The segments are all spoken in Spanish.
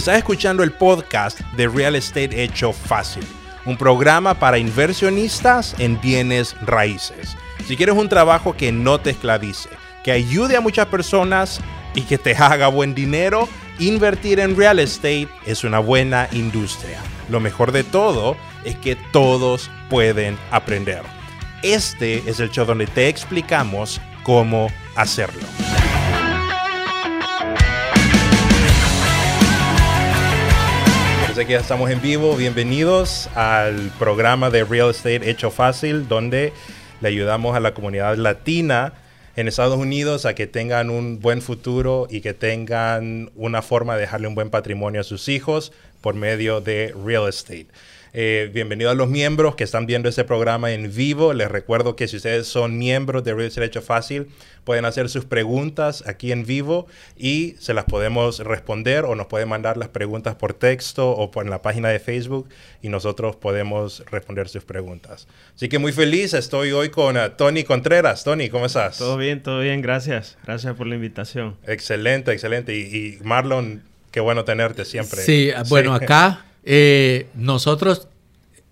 Estás escuchando el podcast de Real Estate Hecho Fácil, un programa para inversionistas en bienes raíces. Si quieres un trabajo que no te esclavice, que ayude a muchas personas y que te haga buen dinero, invertir en real estate es una buena industria. Lo mejor de todo es que todos pueden aprender. Este es el show donde te explicamos cómo hacerlo. Desde que ya estamos en vivo, bienvenidos al programa de Real Estate Hecho Fácil, donde le ayudamos a la comunidad latina en Estados Unidos a que tengan un buen futuro y que tengan una forma de dejarle un buen patrimonio a sus hijos por medio de real estate. Eh, bienvenido a los miembros que están viendo este programa en vivo. Les recuerdo que si ustedes son miembros de Real Estate Hecho Fácil, pueden hacer sus preguntas aquí en vivo y se las podemos responder o nos pueden mandar las preguntas por texto o por la página de Facebook y nosotros podemos responder sus preguntas. Así que muy feliz, estoy hoy con uh, Tony Contreras. Tony, ¿cómo estás? Todo bien, todo bien, gracias. Gracias por la invitación. Excelente, excelente. Y, y Marlon, qué bueno tenerte siempre. Sí, bueno, acá eh, nosotros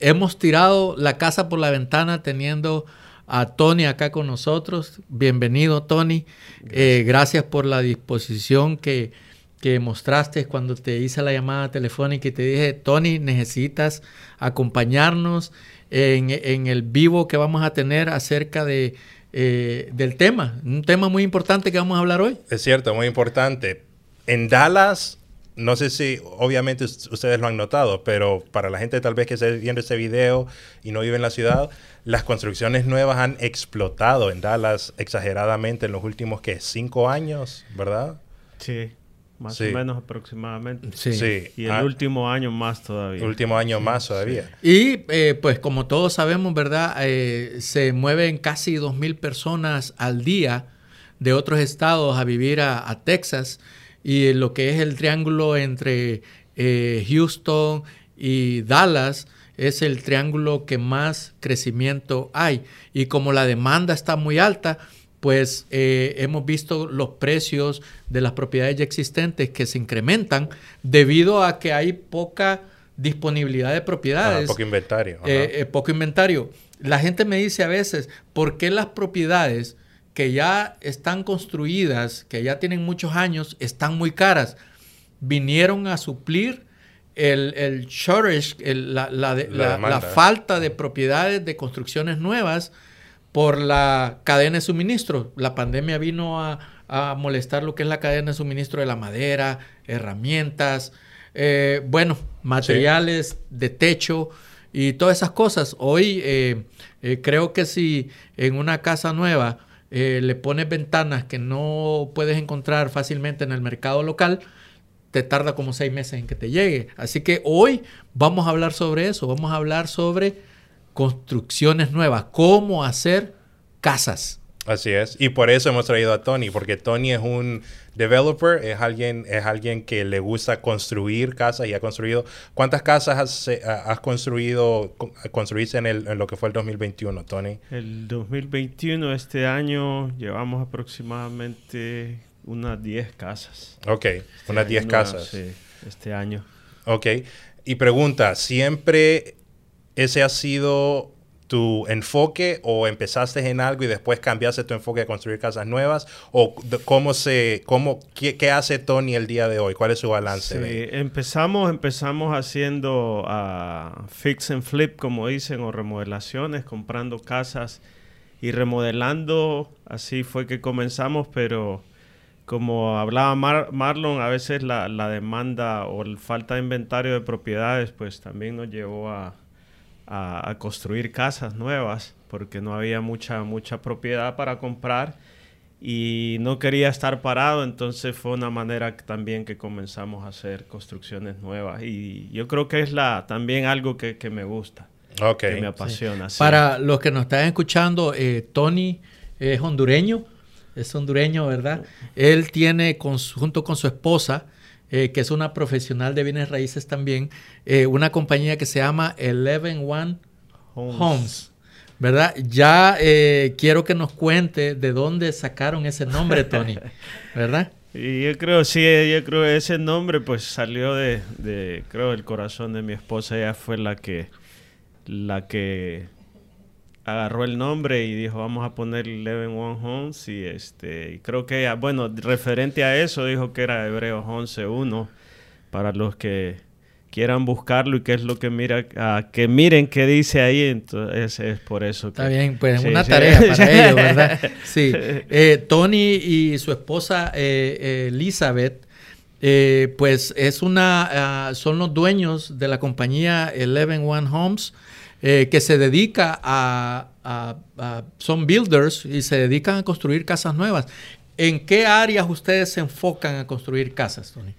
hemos tirado la casa por la ventana teniendo a Tony acá con nosotros. Bienvenido, Tony. Eh, gracias, por la disposición que, que, mostraste cuando te hice la llamada telefónica y te dije, Tony, necesitas acompañarnos en, en el vivo que vamos a tener acerca de, eh, del tema, un tema muy importante que vamos a hablar hoy. Es cierto, muy importante. En Dallas no sé si obviamente ustedes lo han notado, pero para la gente tal vez que esté viendo este video y no vive en la ciudad, las construcciones nuevas han explotado en Dallas exageradamente en los últimos que cinco años, ¿verdad? Sí, más o menos aproximadamente. Sí. Y el ah. último año más todavía. El último año más todavía. Y eh, pues como todos sabemos, ¿verdad? Eh, se mueven casi dos mil personas al día de otros estados a vivir a, a Texas y lo que es el triángulo entre eh, Houston y Dallas es el triángulo que más crecimiento hay. Y como la demanda está muy alta, pues eh, hemos visto los precios de las propiedades ya existentes que se incrementan debido a que hay poca disponibilidad de propiedades. poco inventario. Eh, poco inventario. La gente me dice a veces, ¿por qué las propiedades que ya están construidas, que ya tienen muchos años, están muy caras. Vinieron a suplir el, el shortage, la, falta de propiedades de construcciones nuevas por la cadena de suministro. La pandemia vino a, molestar lo que es la cadena de suministro de la madera, herramientas, eh, bueno, materiales de techo y todas esas cosas. Hoy eh, eh, creo que si en una casa nueva eh, le pones ventanas que no puedes encontrar fácilmente en el mercado local, te tarda como seis meses en que te llegue. Así que hoy vamos a hablar sobre eso, vamos a hablar sobre construcciones nuevas, cómo hacer casas. Así es. Y por eso hemos traído a Tony, porque Tony es un developer, es alguien, es alguien que le gusta construir casas y ha construido. ¿Cuántas casas has, eh, has construido, construiste en, el, en, lo que fue el 2021, Tony? El 2021, este año, llevamos aproximadamente unas 10 casas. Ok, este unas 10 casas. Sí, este año. Ok. Y pregunta, ¿siempre ese ha sido tu enfoque o empezaste en algo y después cambiaste tu enfoque a construir casas nuevas? ¿O cómo se, cómo, qué, hace Tony el día de hoy? ¿Cuál es su balance? Sí, empezamos, empezamos haciendo uh, fix and flip, como dicen, o remodelaciones, comprando casas y remodelando. Así fue que comenzamos, pero como hablaba Marlon, a veces la, la demanda o la falta de inventario de propiedades, pues también nos llevó a a, construir casas nuevas porque no había mucha, mucha propiedad para comprar y no quería estar parado, entonces fue una manera también que comenzamos a hacer construcciones nuevas. Y yo creo que es la, también algo que, me gusta, que me apasiona. Para los que nos están escuchando, eh, Tony es hondureño, es hondureño, ¿verdad? Él tiene junto con su esposa, eh, que es una profesional de bienes raíces también, eh, una compañía que se llama Eleven One Homes. ¿Verdad? Ya eh, quiero que nos cuente de dónde sacaron ese nombre, Tony. ¿Verdad? Y yo creo, sí, yo creo ese nombre pues salió de, de, creo, el corazón de mi esposa. Ella fue la que, la que agarró el nombre y dijo, vamos a poner Eleven One Homes. Y este, creo que, bueno, referente a eso, dijo que era Hebreos 11.1 para los que quieran buscarlo y qué es lo que mira, que miren qué dice ahí, entonces es por eso. Está bien, pues una tarea para ellos, ¿verdad? Sí. Eh, Tony y su esposa eh, Elizabeth, eh, pues es una, ah, son los dueños de la compañía Eleven One Homes, que se dedica a, a, son builders y se dedican a construir casas nuevas. ¿En qué áreas ustedes se enfocan a construir casas, Tony?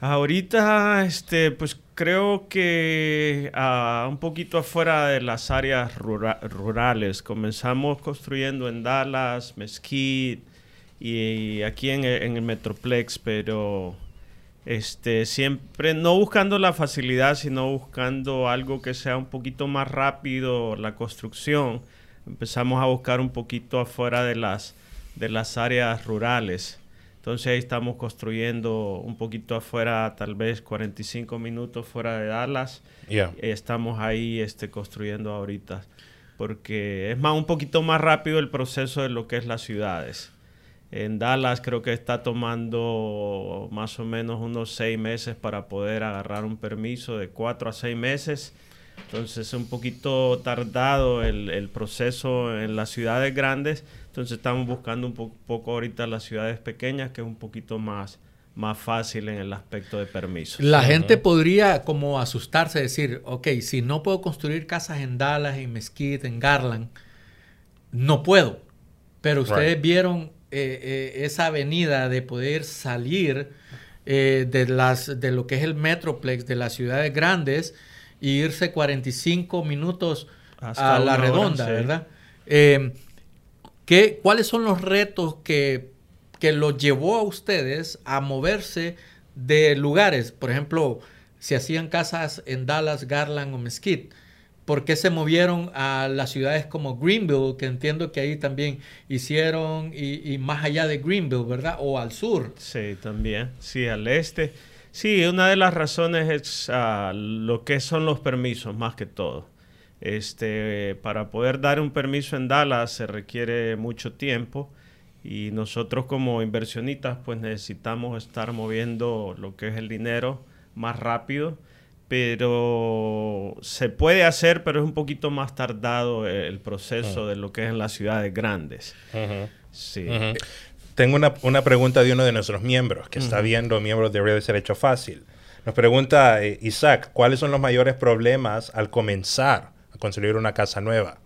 Ahorita, este, pues creo que uh, un poquito afuera de las áreas rurales. Comenzamos construyendo en Dallas, Mesquite y aquí en el, Metroplex, pero este, siempre no buscando la facilidad, sino buscando algo que sea un poquito más rápido la construcción. Empezamos a buscar un poquito afuera de las, de las áreas rurales. Entonces ahí estamos construyendo un poquito afuera, tal vez 45 minutos fuera de Dallas. Estamos ahí este, construyendo ahorita. Porque es más un poquito más rápido el proceso de lo que es las ciudades. En Dallas creo que está tomando más o menos unos seis meses para poder agarrar un permiso de cuatro a seis meses. Entonces es un poquito tardado el, el proceso en las ciudades grandes entonces estamos buscando un poco ahorita las ciudades pequeñas, que es un poquito más, más fácil en el aspecto de permisos. La gente podría como asustarse, decir, ok, si no puedo construir casas en Dallas, en Mesquite, en Garland, no puedo. Pero ustedes vieron eh, eh, esa avenida de poder salir eh, de, las, de lo que es el Metroplex, de las ciudades grandes, e irse 45 minutos a la redonda, ¿verdad? ¿Cuáles son los retos que, que los llevó a ustedes a moverse de lugares? Por ejemplo, si hacían casas en Dallas, Garland o Mesquite. ¿Por qué se movieron a las ciudades como Greenville, que entiendo que ahí también hicieron, y, más allá de Greenville, ¿verdad? O al sur. Sí, también. Sí, al este. Sí, una de las razones es ah, lo que son los permisos, más que todo. Este, para poder dar un permiso en Dallas se requiere mucho tiempo y nosotros como inversionistas pues necesitamos estar moviendo lo que es el dinero más rápido, pero se puede hacer, pero es un poquito más tardado el proceso de lo que es en las ciudades grandes. sí. Tengo una, una, pregunta de uno de nuestros miembros que está viendo, miembros de Real Estate Hecho Fácil. Nos pregunta eh, Isaac, ¿cuáles son los mayores problemas al comenzar construir una casa nueva?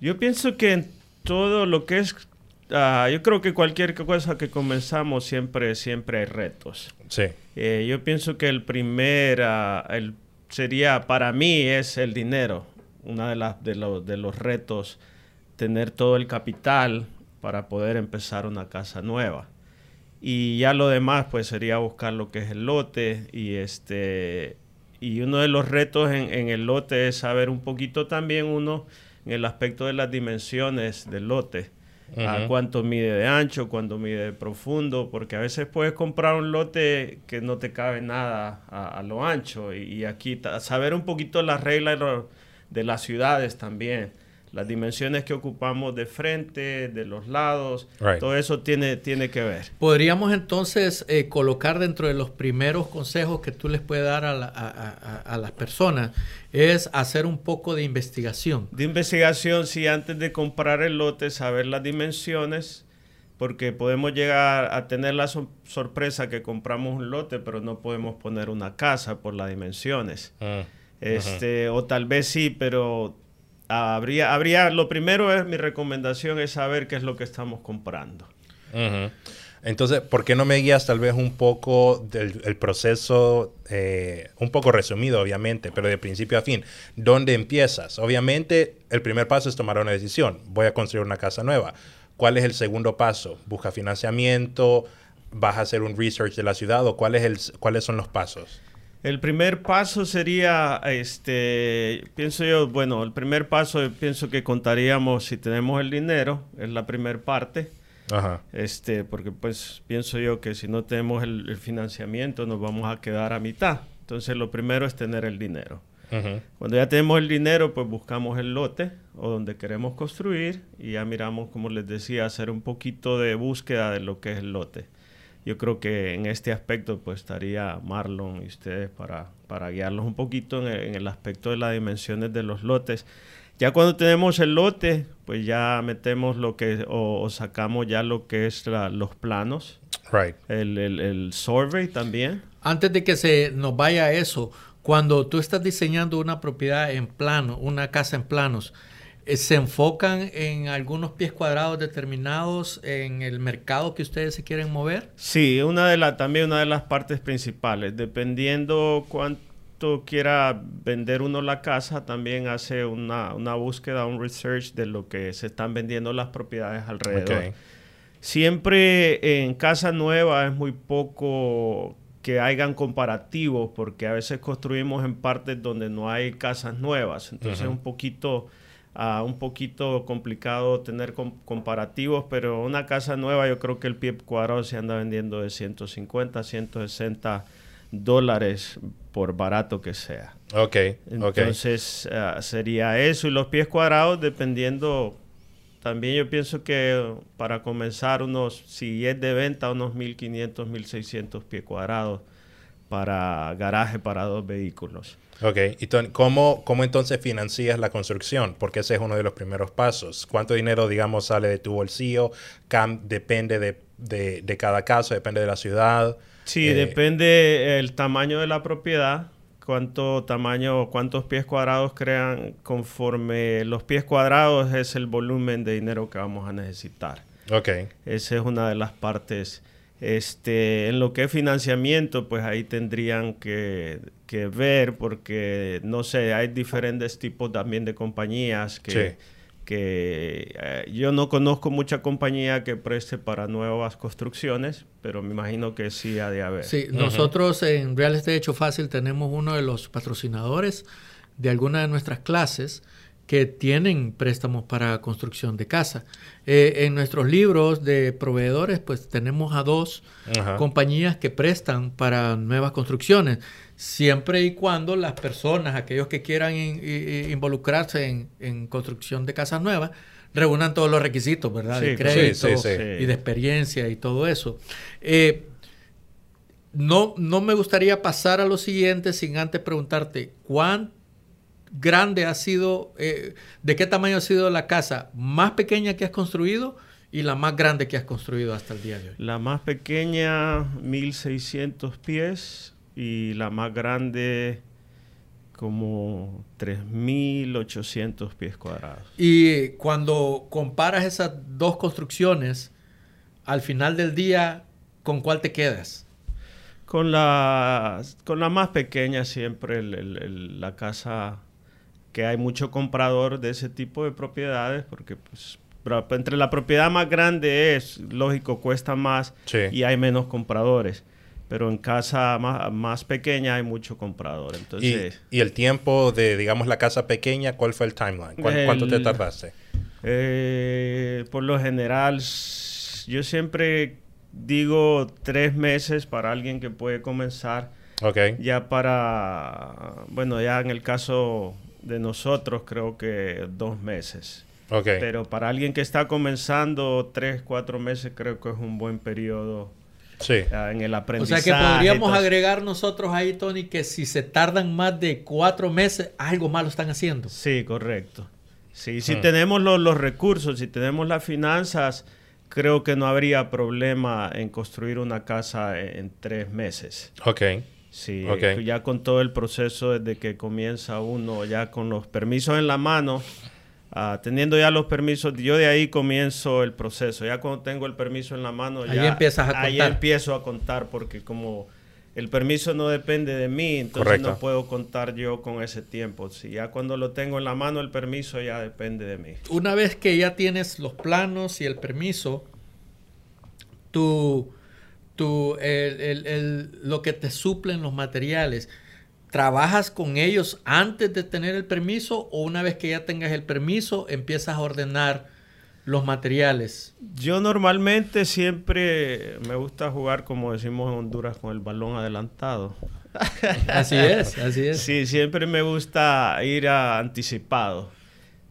Yo pienso que en todo lo que es, ah, yo creo que cualquier cosa que comenzamos siempre, siempre hay retos. Sí. Eh, yo pienso que el primer, ah, el, sería para mí es el dinero. Uno de, las de, de los retos, tener todo el capital para poder empezar una casa nueva. Y ya lo demás, pues sería buscar lo que es el lote y este y uno de los retos en, el lote es saber un poquito también uno en el aspecto de las dimensiones del lote. A cuánto mide de ancho, cuánto mide de profundo, porque a veces puedes comprar un lote que no te cabe nada a, lo ancho. Y, aquí saber un poquito las reglas de las ciudades también las dimensiones que ocupamos de frente, de los lados, todo eso tiene, tiene que ver. Podríamos entonces eh, colocar dentro de los primeros consejos que tú les puedes dar a, a, las personas, es hacer un poco de investigación. De investigación, sí, antes de comprar el lote, saber las dimensiones, porque podemos llegar a tener la sorpresa que compramos un lote, pero no podemos poner una casa por las dimensiones. Ah, este, O tal vez sí, pero habría, habría, lo primero es mi recomendación es saber qué es lo que estamos comprando. Entonces, ¿por qué no me guías tal vez un poco del proceso, eh, un poco resumido obviamente, pero de principio a fin? ¿Dónde empiezas? Obviamente, el primer paso es tomar una decisión. Voy a construir una casa nueva. ¿Cuál es el segundo paso? ¿Busca financiamiento? ¿Vas a hacer un research de la ciudad? ¿O cuál es el, cuáles son los pasos? El primer paso sería, este, pienso yo, bueno, el primer paso pienso que contaríamos si tenemos el dinero, es la primera parte. Ajá. Este, porque pues pienso yo que si no tenemos el, el financiamiento nos vamos a quedar a mitad. Entonces lo primero es tener el dinero. Cuando ya tenemos el dinero, pues buscamos el lote o donde queremos construir y ya miramos, como les decía, hacer un poquito de búsqueda de lo que es el lote. Yo creo que en este aspecto pues estaría Marlon y ustedes para, para guiarlos un poquito en el, en el aspecto de las dimensiones de los lotes. Ya cuando tenemos el lote, pues ya metemos lo que, o, o sacamos ya lo que es la- los planos, Right. el, el, el survey también. Antes de que se nos vaya a eso, cuando tú estás diseñando una propiedad en plano, una casa en planos, eh, ¿se enfocan en algunos pies cuadrados determinados en el mercado que ustedes se quieren mover? Sí, una de la, también una de las partes principales. Dependiendo cuánto quiera vender uno la casa, también hace una, una búsqueda, un research de lo que se están vendiendo las propiedades alrededor. Siempre en casa nueva es muy poco que hagan comparativos porque a veces construimos en partes donde no hay casas nuevas. Entonces un poquito, ah, un poquito complicado tener com- comparativos, pero una casa nueva yo creo que el pie cuadrado se anda vendiendo de 150, 160 dólares por barato que sea. Ok, ok. Entonces ah, sería eso y los pies cuadrados dependiendo, también yo pienso que para comenzar unos, si es de venta, unos 1500, 1600 pies cuadrados para garaje para dos vehículos. Ok, y ¿cómo, ¿cómo entonces financias la construcción? Porque ese es uno de los primeros pasos. ¿Cuánto dinero, digamos, sale de tu bolsillo? Cam- depende de, de- de cada caso, depende de la ciudad. Sí, Eh, depende el tamaño de la propiedad, cuánto tamaño, cuántos pies cuadrados crean conforme los pies cuadrados es el volumen de dinero que vamos a necesitar. Ok, Esa es una de las partes. Este, en lo que es financiamiento, pues ahí tendrían que, que ver, porque no sé, hay diferentes tipos también de compañías que, Sí. que eh, yo no conozco mucha compañía que preste para nuevas construcciones, pero me imagino que sí ha de haber. Sí, nosotros en Real Estate Hecho Fácil tenemos uno de los patrocinadores de alguna de nuestras clases que tienen préstamos para construcción de casa. Eh, en nuestros libros de proveedores, pues tenemos a dos Ajá. compañías que prestan para nuevas construcciones, siempre y cuando las personas, aquellos que quieran in- involucrarse en, en construcción de casas nuevas, reúnan todos los requisitos, ¿verdad? Sí, de crédito sí, sí. y de experiencia y todo eso. Eh, no, no me gustaría pasar a lo siguiente sin antes preguntarte cuán grande ha sido, eh, de qué tamaño ha sido la casa más pequeña que has construido y la más grande que has construido hasta el día de hoy. La más pequeña, 1600 pies, y la más grande, como 3800 pies cuadrados. Y cuando comparas esas dos construcciones, al final del día, ¿con cuál te quedas? Con la, con la más pequeña siempre el- el- el- la casa que hay mucho comprador de ese tipo de propiedades porque pues entre la propiedad más grande es lógico cuesta más Sí. y hay menos compradores pero en casa más, más pequeña hay mucho comprador Y, entonces y el tiempo de, digamos, la casa pequeña, ¿cuál fue el timeline? ¿Cuán- ¿Cuánto te tardaste? Eh, por lo general, yo siempre digo tres meses para alguien que puede comenzar. Ok, Ya para, bueno, ya en el caso de nosotros creo que dos meses. ok. Pero para alguien que está comenzando, tres, cuatro meses creo que es un buen periodo Sí. ah, en el O aprendizaje. sea que podríamos entonces- agregar nosotros ahí, Tony, que si se tardan más de cuatro meses, algo malo están haciendo. Sí, correcto. Sí, si Hmm. tenemos los, los recursos, si tenemos las finanzas, creo que no habría problema en construir una casa en, en tres meses. Ok, Sí, ya con todo el proceso desde que comienza uno, ya con los permisos en la mano, ah, teniendo ya los permisos, yo de ahí comienzo el proceso. Ya cuando tengo el permiso en la mano, Ahí ya empiezas a ahí contar. empiezo a contar porque como el permiso no depende de mí, entonces Correcto. no puedo contar yo con ese tiempo. Si ya cuando lo tengo en la mano el permiso ya depende de mí. Una vez que ya tienes los planos y el permiso, tu, tu, el- el- el- lo que te suplen los materiales, ¿trabajas con ellos antes de tener el permiso o una vez que ya tengas el permiso empiezas a ordenar los materiales? Yo normalmente siempre me gusta jugar, como decimos en Honduras, con el balón adelantado. Así es, así es. Sí, siempre me gusta ir a anticipado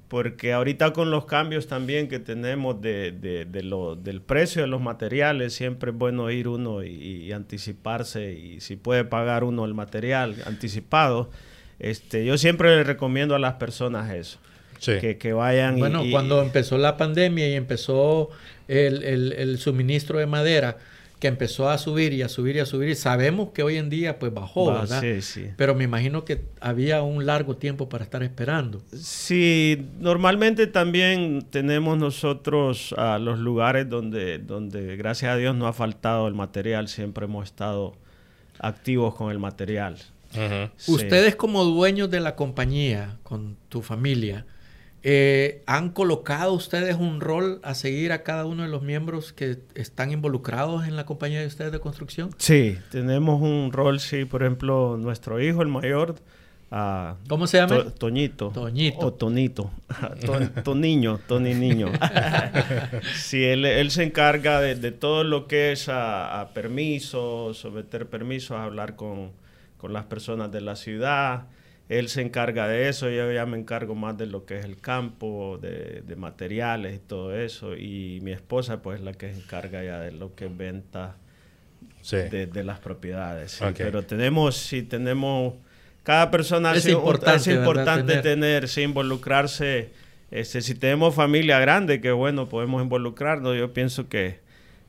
porque ahorita con los cambios también que tenemos de, de, lo, del precio de los materiales, siempre es bueno ir uno y, anticiparse y si puede pagar uno el material anticipado, este, yo siempre le recomiendo a las personas eso. Que, que, vayan bueno, cuando empezó la pandemia y empezó el, el, el suministro de madera, que empezó a subir y a subir y a subir. Y sabemos que hoy en día pues bajó, ¿verdad? Sí, sí. Pero me imagino que había un largo tiempo para estar esperando. Sí, normalmente también tenemos nosotros a los lugares donde, donde gracias a Dios no ha faltado el material, siempre hemos estado activos con el material. Ustedes como dueños de la compañía, con tu familia, eh, ¿Han colocado ustedes un rol a seguir a cada uno de los miembros que están involucrados en la compañía de ustedes de construcción? Sí, tenemos un rol, sí, por ejemplo, nuestro hijo, el mayor, uh, ¿Cómo se llama? Toñito. Toñito. O Tonito. Toniño, Toni Niño. sí, él, se encarga de, todo lo que es a, permisos, someter permisos, hablar con, con las personas de la ciudad él se encarga de eso, yo ya me encargo más de lo que es el campo, de, materiales y todo eso, y mi esposa pues la que se encarga ya de lo que es venta de, las propiedades. Pero tenemos, si tenemos, cada persona es importante, es importante tener, sí, involucrarse. Este, si tenemos familia grande, que bueno, podemos involucrarnos. Yo pienso que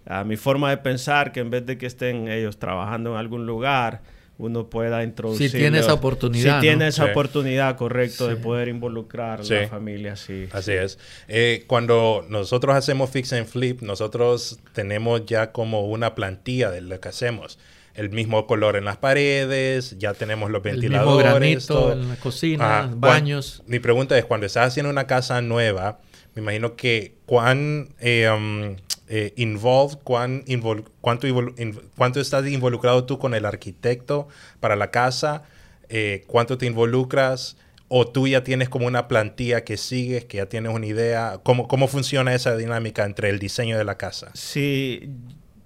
a mi forma de pensar, que en vez de que estén ellos trabajando en algún lugar, uno pueda introducir. Si tiene esa oportunidad. Si tiene esa oportunidad, correcto, de poder involucrar a la familia, sí. Así es. Eh, cuando nosotros hacemos fix and flip, nosotros tenemos ya como una plantilla de lo que hacemos. El mismo color en las paredes, ya tenemos los ventiladores. El mismo granito en la cocina, baños. mi pregunta es, cuando estás haciendo una casa nueva, me imagino que cuán... Eh, um, eh, involved, cuán cuánto, cuánto estás involucrado tú con el arquitecto para la casa, eh, cuánto te involucras, o tú ya tienes como una plantilla que sigues, que ya tienes una idea, cómo, cómo funciona esa dinámica entre el diseño de la casa. Sí,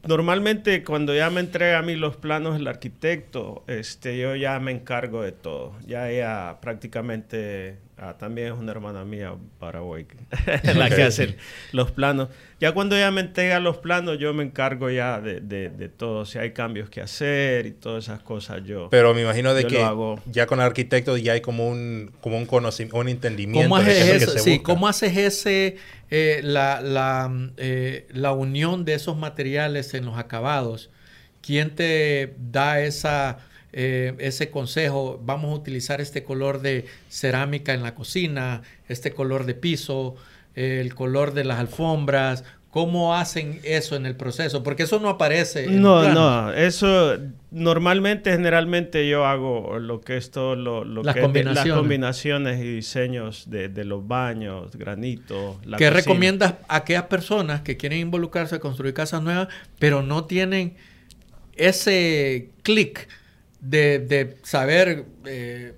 normalmente cuando ya me entrega a mí los planos el arquitecto, este, yo ya me encargo de todo. Ya ella prácticamente Ah, también es una hermana mía, Paraguay, la que hace los planos. Ya cuando ella me entrega los planos, yo me encargo ya de, de, todo. Si hay cambios que hacer y todas esas cosas, yo. Pero me imagino de que ya con el arquitecto ya hay como un, como un conocimiento, un entendimiento. ¿Cómo haces, ese, sí, ¿cómo haces ese, eh, la, la, eh, la unión de esos materiales en los acabados? ¿Quién te da esa eh, ese consejo, vamos a utilizar este color de cerámica en la cocina, este color de piso, el color de las alfombras, ¿Cómo hacen eso en el proceso? Porque eso no aparece. En no, no, eso normalmente, generalmente yo hago lo que es todo lo, las, combinaciones. las combinaciones y diseños de, los baños, granito. La ¿Qué recomiendas a aquellas personas que quieren involucrarse a construir casas nuevas, pero no tienen ese clic? De, saber, eh,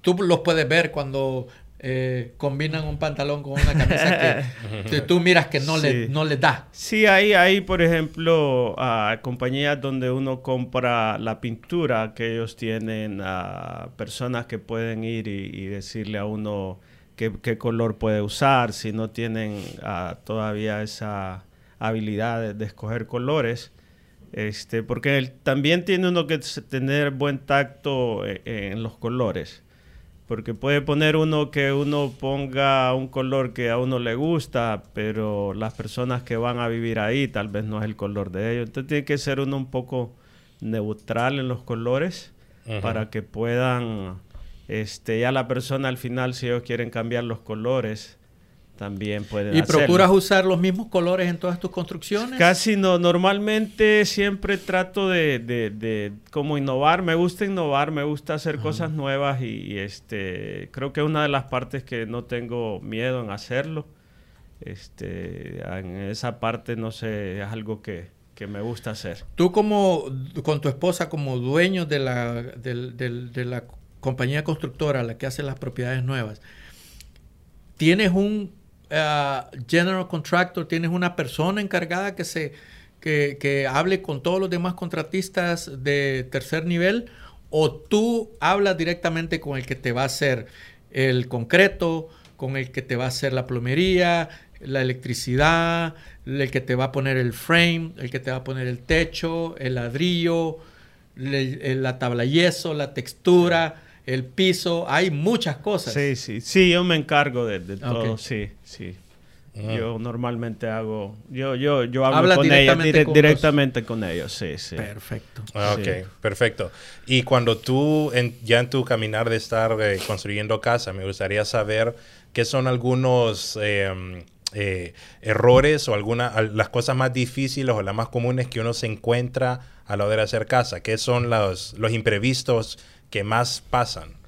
tú los puedes ver cuando eh, combinan un pantalón con una camisa que, tú miras que no, le, no les da. Sí, hay, hay por ejemplo, compañías donde uno compra la pintura que ellos tienen, a personas que pueden ir y, decirle a uno qué, color puede usar, si no tienen todavía esa habilidad de escoger colores. Este, porque también tiene uno que tener buen tacto eh, en, los colores. Porque puede poner uno que uno ponga un color que a uno le gusta, pero las personas que van a vivir ahí tal vez no es el color de ellos. Entonces tiene que ser uno un poco neutral en los colores para que puedan, este, ya la persona al final, si ellos quieren cambiar los colores, también pueden ¿Y procuras usar los mismos colores en todas tus construcciones? Casi no. Normalmente siempre trato de, de, como innovar. Me gusta innovar, me gusta hacer cosas nuevas y, este creo que es una de las partes que no tengo miedo en hacerlo. Este, en esa parte, no sé, es algo que, me gusta hacer. Tú como, con tu esposa, como dueño de la, de la compañía constructora, la que hace las propiedades nuevas, ¿tienes un eh, general contractor, tienes una persona encargada que se que, que hable con todos los demás contratistas de tercer nivel o tú hablas directamente con el que te va a hacer el concreto, con el que te va a hacer la plomería, la electricidad, el que te va a poner el frame, el que te va a poner el techo, el ladrillo, la tabla yeso, la textura, el piso, hay muchas cosas. Sí, sí, sí, yo me encargo de, todo, sí, sí. Ah. Yo normalmente hago, yo, yo, yo hablo con directamente ellos, directamente con ellos, sí, sí. Perfecto. Ah, ok, perfecto. Y cuando tú, ya en tu caminar de estar eh, construyendo casa, me gustaría saber qué son algunos em, eh, errores o algunas, las cosas más difíciles o las más comunes que uno se encuentra a la hora de hacer casa. ¿Qué son los, los imprevistos que más pasan?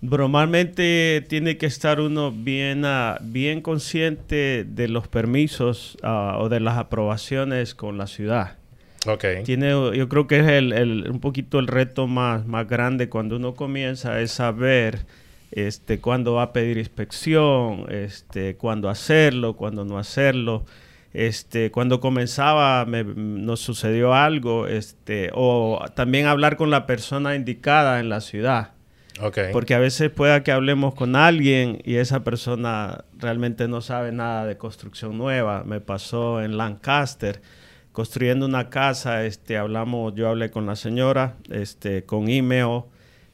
Normalmente tiene que estar uno bien, ah, bien consciente de los permisos ah, o de las aprobaciones con la ciudad. Okay. Tiene, yo creo que es el, un poquito el reto más, más grande cuando uno comienza es saber este, cuándo va a pedir inspección, este, cuándo hacerlo, cuándo no hacerlo. Este, cuando comenzaba me, nos sucedió algo, este, o también hablar con la persona indicada en la ciudad. Porque a veces pueda que hablemos con alguien y esa persona realmente no sabe nada de construcción nueva. Me pasó en Lancaster, construyendo una casa, este, hablamos, yo hablé con la señora, este, con email,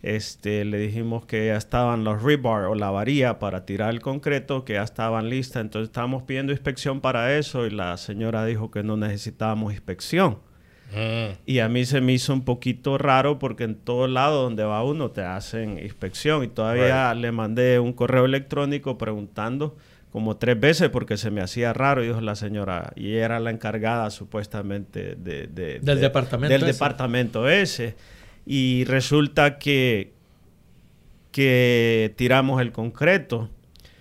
este, le dijimos que ya estaban los rebar o la varilla para tirar el concreto, que ya estaban listas, entonces estábamos pidiendo inspección para eso y la señora dijo que no necesitábamos inspección. Mm. Y a mí se me hizo un poquito raro porque en todo lado donde va uno te hacen inspección. Y todavía le mandé un correo electrónico preguntando como tres veces porque se me hacía raro y dijo la señora. Y era la encargada supuestamente de, del departamento del departamento ese y resulta que que tiramos el concreto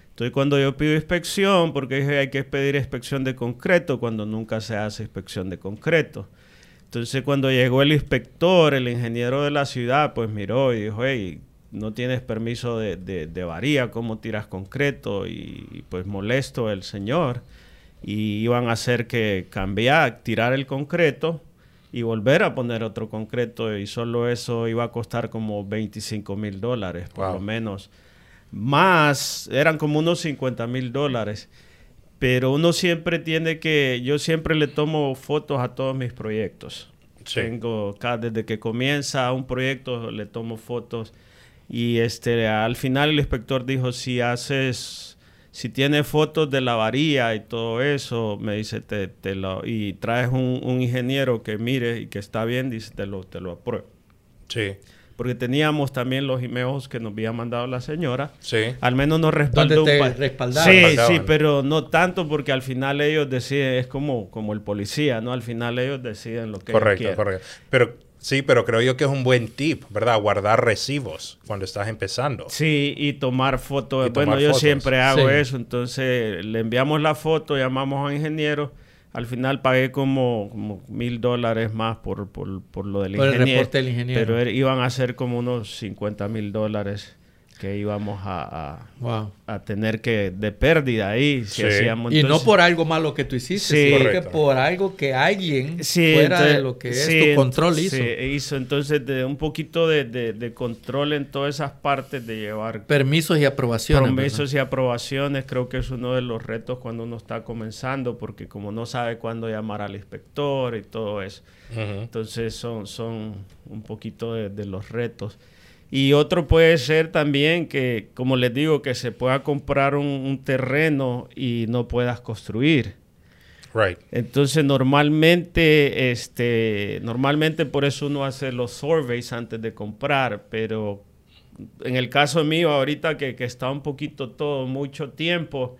entonces cuando yo pido inspección porque hay que pedir inspección de concreto cuando nunca se hace inspección de concreto entonces cuando llegó el inspector, el ingeniero de la ciudad, pues miró y dijo, hey, no tienes permiso de, de, varía, ¿cómo tiras concreto? Y, pues molesto el señor. Y iban a hacer que cambiar, tirar el concreto y volver a poner otro concreto y solo eso iba a costar como 25 mil dólares, por lo menos. Más, eran como unos 50 mil dólares pero uno siempre tiene que, yo siempre le tomo fotos a todos mis proyectos. Tengo, desde que comienza un proyecto le tomo fotos y este, al final el inspector dijo, si haces, si tienes fotos de la varilla y todo eso, me dice, te, te lo, y traes un, un, ingeniero que mire y que está bien, dice, te lo, te lo apruebo. Sí porque teníamos también los emails que nos había mandado la señora. Sí. Al menos nos respaldó te respaldaron? Sí, sí, pero no tanto porque al final ellos deciden, es como, como el policía, ¿no? Al final ellos deciden lo que Correcto, correcto. Pero sí, pero creo yo que es un buen tip, ¿verdad? Guardar recibos cuando estás empezando. Sí, y tomar fotos. bueno, yo siempre hago eso, entonces le enviamos la foto, llamamos a un ingeniero al final pagué como, mil dólares más por, por, por lo del, ingeniero, el reporte del ingeniero. Pero iban a ser como unos 50 mil dólares que íbamos a, a, tener que de pérdida ahí. Si hacíamos, y no por algo malo que tú hiciste, sino que por algo que alguien fuera de lo que es tu control hizo. hizo. Entonces, de un poquito de, de, control en todas esas partes de llevar... Permisos y aprobaciones. Permisos y aprobaciones creo que es uno de los retos cuando uno está comenzando, porque como no sabe cuándo llamar al inspector y todo eso. Entonces, son, son un poquito de los retos. Y otro puede ser también que, como les digo, que se pueda comprar un, terreno y no puedas construir. Right. Entonces normalmente, este, normalmente por eso uno hace los surveys antes de comprar, pero en el caso mío ahorita que, que está un poquito todo, mucho tiempo,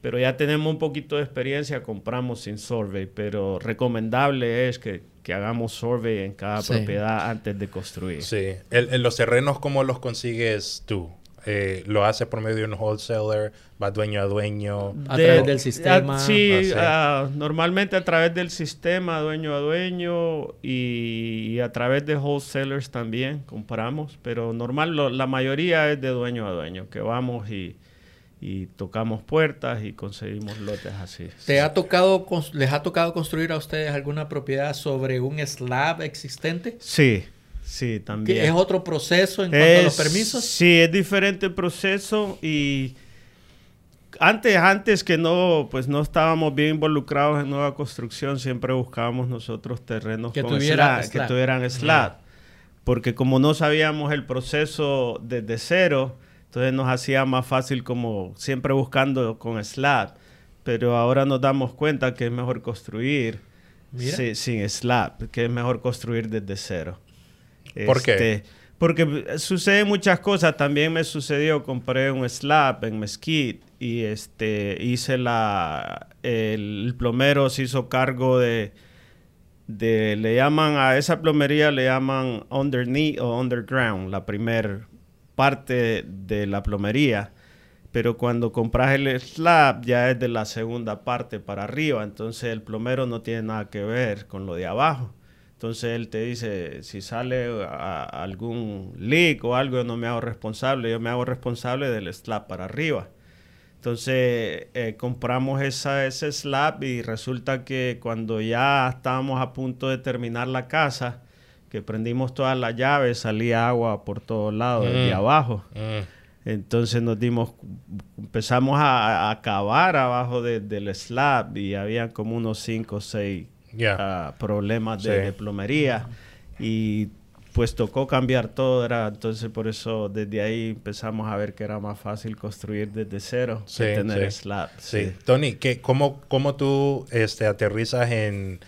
pero ya tenemos un poquito de experiencia, compramos sin survey, pero recomendable es que, que hagamos survey en cada propiedad antes de construir. Sí, en los terrenos, ¿cómo los consigues tú? Eh, ¿Lo haces por medio de un wholesaler? ¿Va dueño a dueño? ¿A través del sistema? sí, ah, normalmente a través del sistema, dueño a dueño y, a través de wholesalers también compramos, pero normal, la mayoría es de dueño a dueño, que vamos y y tocamos puertas y conseguimos lotes así. ¿Te ha tocado, les ha tocado construir a ustedes alguna propiedad sobre un slab existente? Sí, sí, también. ¿Es otro proceso en cuanto a los permisos? Sí, es diferente el proceso y antes, antes que no, pues no estábamos bien involucrados en nueva construcción, siempre buscábamos nosotros terrenos que, tuvieran slab, que tuvieran slab. Porque como no sabíamos el proceso desde cero, entonces nos hacía más fácil como siempre buscando con slab. Pero ahora nos damos cuenta que es mejor construir sin, slab, que es mejor construir desde cero. ¿Por qué? Este, porque suceden muchas cosas. También me sucedió, compré un slab en Mesquite y este hice la el, plomero se hizo cargo de de le llaman a esa plomería le llaman underneath o underground, la primer parte de la plomería, pero cuando compras el slab ya es de la segunda parte para arriba, entonces el plomero no tiene nada que ver con lo de abajo. Entonces él te dice, si sale algún leak o algo, yo no me hago responsable, yo me hago responsable del slab para arriba. Entonces eh, compramos esa, ese slab y resulta que cuando ya estábamos a punto de terminar la casa, que prendimos todas las llaves, salía agua por todos lados, de mm. abajo. Mm. Entonces nos dimos, empezamos a, a cavar abajo del slab y había como unos 5 o 6 problemas de, plomería. Y pues tocó cambiar todo, era entonces por eso desde ahí empezamos a ver que era más fácil construir desde cero que tener slab. Sí. Tony, ¿qué, cómo, ¿cómo tú este, aterrizas en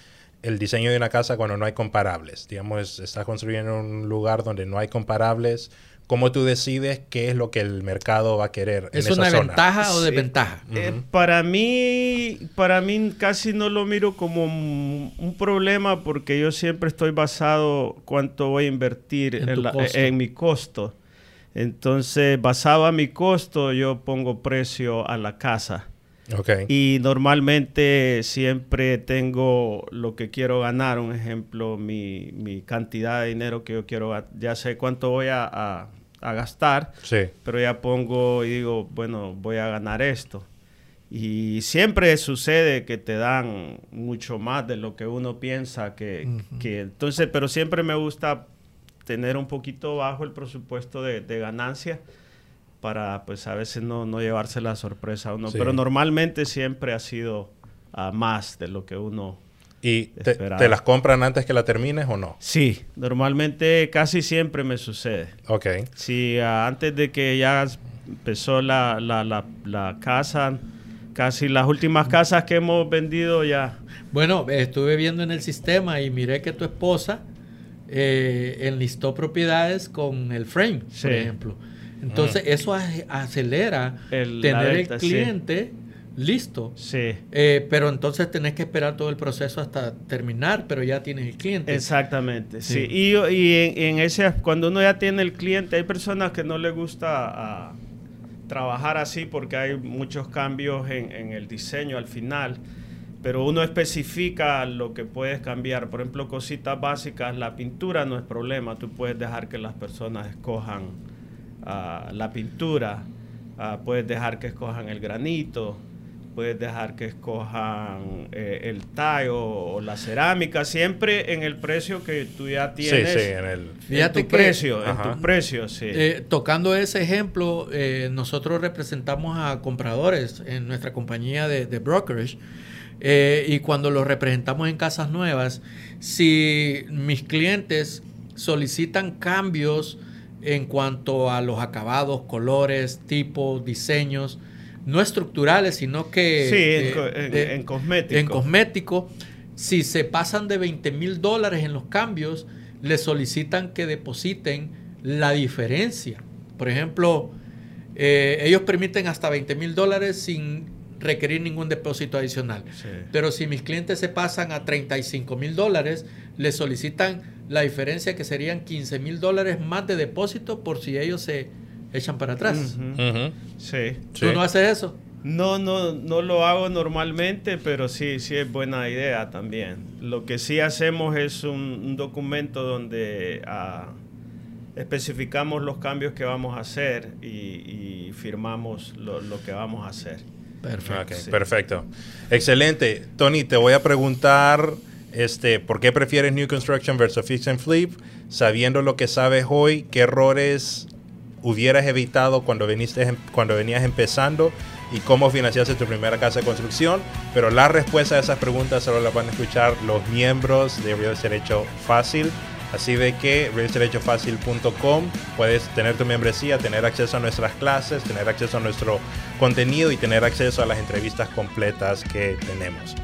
el diseño de una casa cuando no hay comparables. Digamos, estás construyendo un lugar donde no hay comparables. ¿Cómo tú decides qué es lo que el mercado va a querer? ¿Es una ventaja o desventaja? Eh, para mí, para mí casi no lo miro como un problema porque yo siempre estoy basado cuánto voy a invertir en, en mi costo. Entonces, basado a mi costo, yo pongo precio a la casa. Y normalmente siempre tengo lo que quiero ganar. Un ejemplo, mi, cantidad de dinero que yo quiero, ya sé cuánto voy a, gastar, pero ya pongo y digo, bueno, voy a ganar esto. Y siempre sucede que te dan mucho más de lo que uno piensa que, entonces, pero siempre me gusta tener un poquito bajo el presupuesto de, de ganancia para pues a veces no, no llevarse la sorpresa a uno. Pero normalmente siempre ha sido más de lo que uno ¿Y te, te, las compran antes que la termines o no? Sí, normalmente casi siempre me sucede. Ok. Si antes de que ya empezó la, la, la, casa, casi las últimas casas que hemos vendido ya. Bueno, estuve viendo en el sistema y miré que tu esposa eh, enlistó propiedades con el frame, por ejemplo. Entonces, eso acelera tener el cliente listo. Sí. Eh, pero entonces tenés que esperar todo el proceso hasta terminar, pero ya tienes el cliente. Exactamente, sí. Y, en, ese, cuando uno ya tiene el cliente, hay personas que no les gusta ah, trabajar así porque hay muchos cambios en, en, el diseño al final. Pero uno especifica lo que puedes cambiar. Por ejemplo, cositas básicas, la pintura no es problema. Tú puedes dejar que las personas escojan la pintura, puedes dejar que escojan el granito, puedes dejar que escojan eh, el tallo o la cerámica, siempre en el precio que tú ya tienes. Sí, sí, en el tu precio, en tu precio, sí. Eh, tocando ese ejemplo, eh, nosotros representamos a compradores en nuestra compañía de, de brokerage. y cuando los representamos en casas nuevas, si mis clientes solicitan cambios en cuanto a los acabados, colores, tipos, diseños, no estructurales, sino que... Sí, en, cosmético. En cosmético. Si se pasan de 20 mil dólares en los cambios, le solicitan que depositen la diferencia. Por ejemplo, eh, ellos permiten hasta 20 mil dólares sin requerir ningún depósito adicional. Pero si mis clientes se pasan a 35 mil dólares, le solicitan la diferencia que serían 15 mil dólares más de depósito por si ellos se echan para atrás. Sí. ¿Tú no haces eso? No, no, no lo hago normalmente, pero sí, sí es buena idea también. Lo que sí hacemos es un, documento donde ah, especificamos los cambios que vamos a hacer y, firmamos lo, que vamos a hacer. Perfecto. Perfecto. Excelente. Tony, te voy a preguntar este, ¿por qué prefieres New Construction versus Fix and Flip? Sabiendo lo que sabes hoy, ¿qué errores hubieras evitado cuando, viniste, cuando venías empezando? y cómo financiaste tu primera casa de construcción. Pero la respuesta a esas preguntas solo las van a escuchar los miembros de Real Hecho Fácil. Así de que realestateHechoFácil.com puedes tener tu membresía, tener acceso a nuestras clases, tener acceso a nuestro contenido y tener acceso a las entrevistas completas que tenemos.